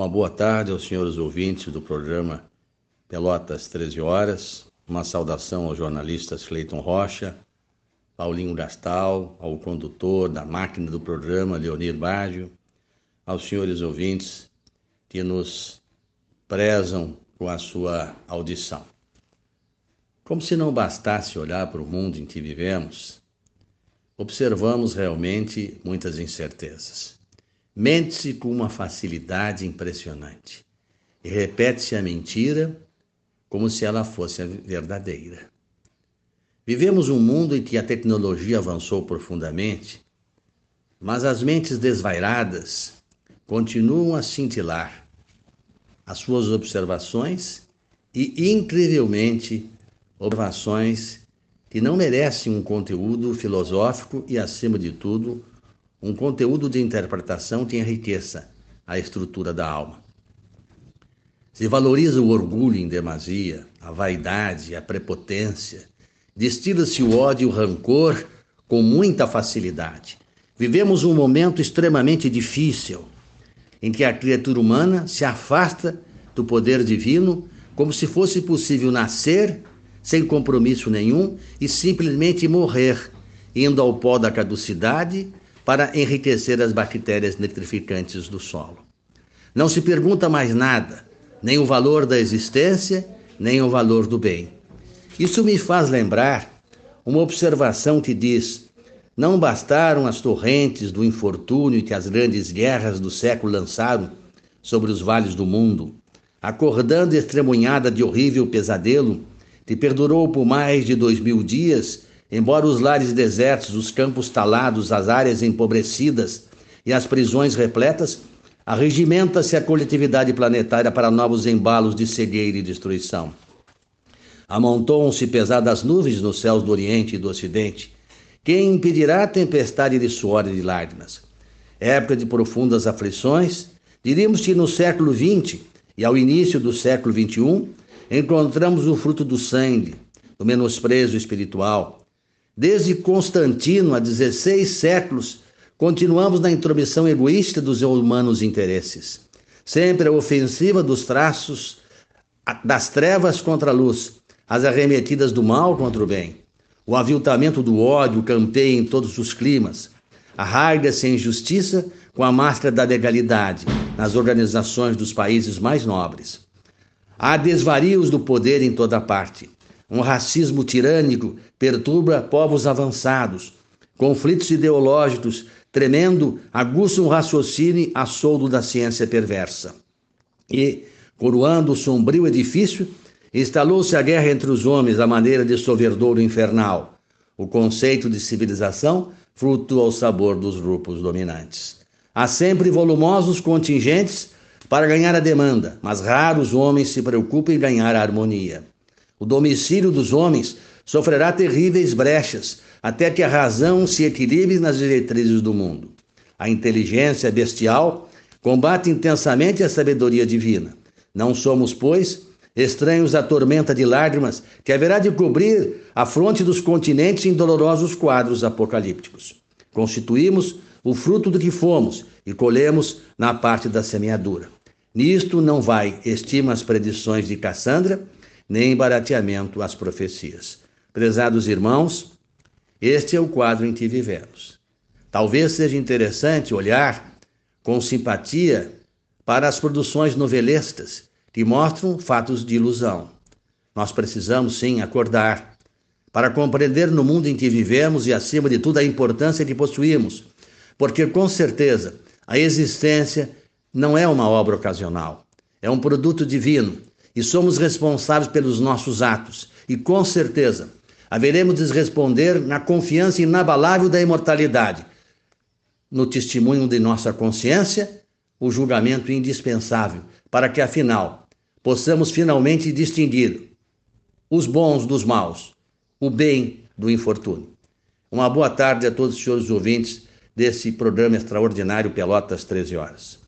Uma boa tarde aos senhores ouvintes do programa Pelotas 13 Horas. Uma saudação ao jornalista Cleiton Rocha, Paulinho Gastal, ao condutor da máquina do programa Leonir Baggio, aos senhores ouvintes que nos prezam com a sua audição. Como se não bastasse olhar para o mundo em que vivemos, observamos realmente muitas incertezas. Mente-se com uma facilidade impressionante e repete-se a mentira como se ela fosse verdadeira. Vivemos um mundo em que a tecnologia avançou profundamente, mas as mentes desvairadas continuam a cintilar as suas observações e, incrivelmente, observações que não merecem um conteúdo filosófico e, acima de tudo, um conteúdo de interpretação que enriqueça a estrutura da alma. Se valoriza o orgulho em demasia, a vaidade, a prepotência, destila-se o ódio e o rancor com muita facilidade. Vivemos um momento extremamente difícil em que a criatura humana se afasta do poder divino como se fosse possível nascer sem compromisso nenhum e simplesmente morrer, indo ao pó da caducidade para enriquecer as bactérias nitrificantes do solo. Não se pergunta mais nada, nem o valor da existência, nem o valor do bem. Isso me faz lembrar uma observação que diz: não bastaram as torrentes do infortúnio que as grandes guerras do século lançaram sobre os vales do mundo, acordando estremunhada de horrível pesadelo que perdurou por mais de dois mil dias Embora os lares desertos, os campos talados, as áreas empobrecidas e as prisões repletas, arregimenta-se a coletividade planetária para novos embalos de cegueira e destruição. Amontoam-se pesadas nuvens nos céus do Oriente e do Ocidente. Quem impedirá a tempestade de suor e de lágrimas? Época de profundas aflições, diríamos que no século XX e ao início do século XXI, encontramos o fruto do sangue, do menosprezo espiritual, Desde Constantino, há 16 séculos, continuamos na intromissão egoísta dos humanos interesses. Sempre a ofensiva dos traços das trevas contra a luz, as arremetidas do mal contra o bem. O aviltamento do ódio campeia em todos os climas. Arraiga-se a injustiça com a máscara da legalidade nas organizações dos países mais nobres. Há desvarios do poder em toda parte. Um racismo tirânico perturba povos avançados. Conflitos ideológicos tremendo aguçam o raciocínio a soldo da ciência perversa. E, coroando o sombrio edifício, instalou-se a guerra entre os homens à maneira de soverdouro infernal. O conceito de civilização fruto ao sabor dos grupos dominantes. Há sempre volumosos contingentes para ganhar a demanda, mas raros homens se preocupam em ganhar a harmonia. O domicílio dos homens sofrerá terríveis brechas até que a razão se equilibre nas diretrizes do mundo. A inteligência bestial combate intensamente a sabedoria divina. Não somos, pois, estranhos à tormenta de lágrimas que haverá de cobrir a fronte dos continentes em dolorosos quadros apocalípticos. Constituímos o fruto do que fomos e colhemos na parte da semeadura. Nisto não vai, estima as predições de Cassandra, nem barateamento às profecias. Prezados irmãos, este é o quadro em que vivemos. Talvez seja interessante olhar com simpatia para as produções novelestas que mostram fatos de ilusão. Nós precisamos sim acordar para compreender no mundo em que vivemos e, acima de tudo, a importância que possuímos, porque com certeza a existência não é uma obra ocasional, é um produto divino e somos responsáveis pelos nossos atos. E com certeza haveremos de responder na confiança inabalável da imortalidade, no testemunho de nossa consciência, o julgamento indispensável para que, afinal, possamos finalmente distinguir os bons dos maus, o bem do infortúnio. Uma boa tarde a todos os senhores ouvintes desse programa extraordinário Pelotas 13 Horas.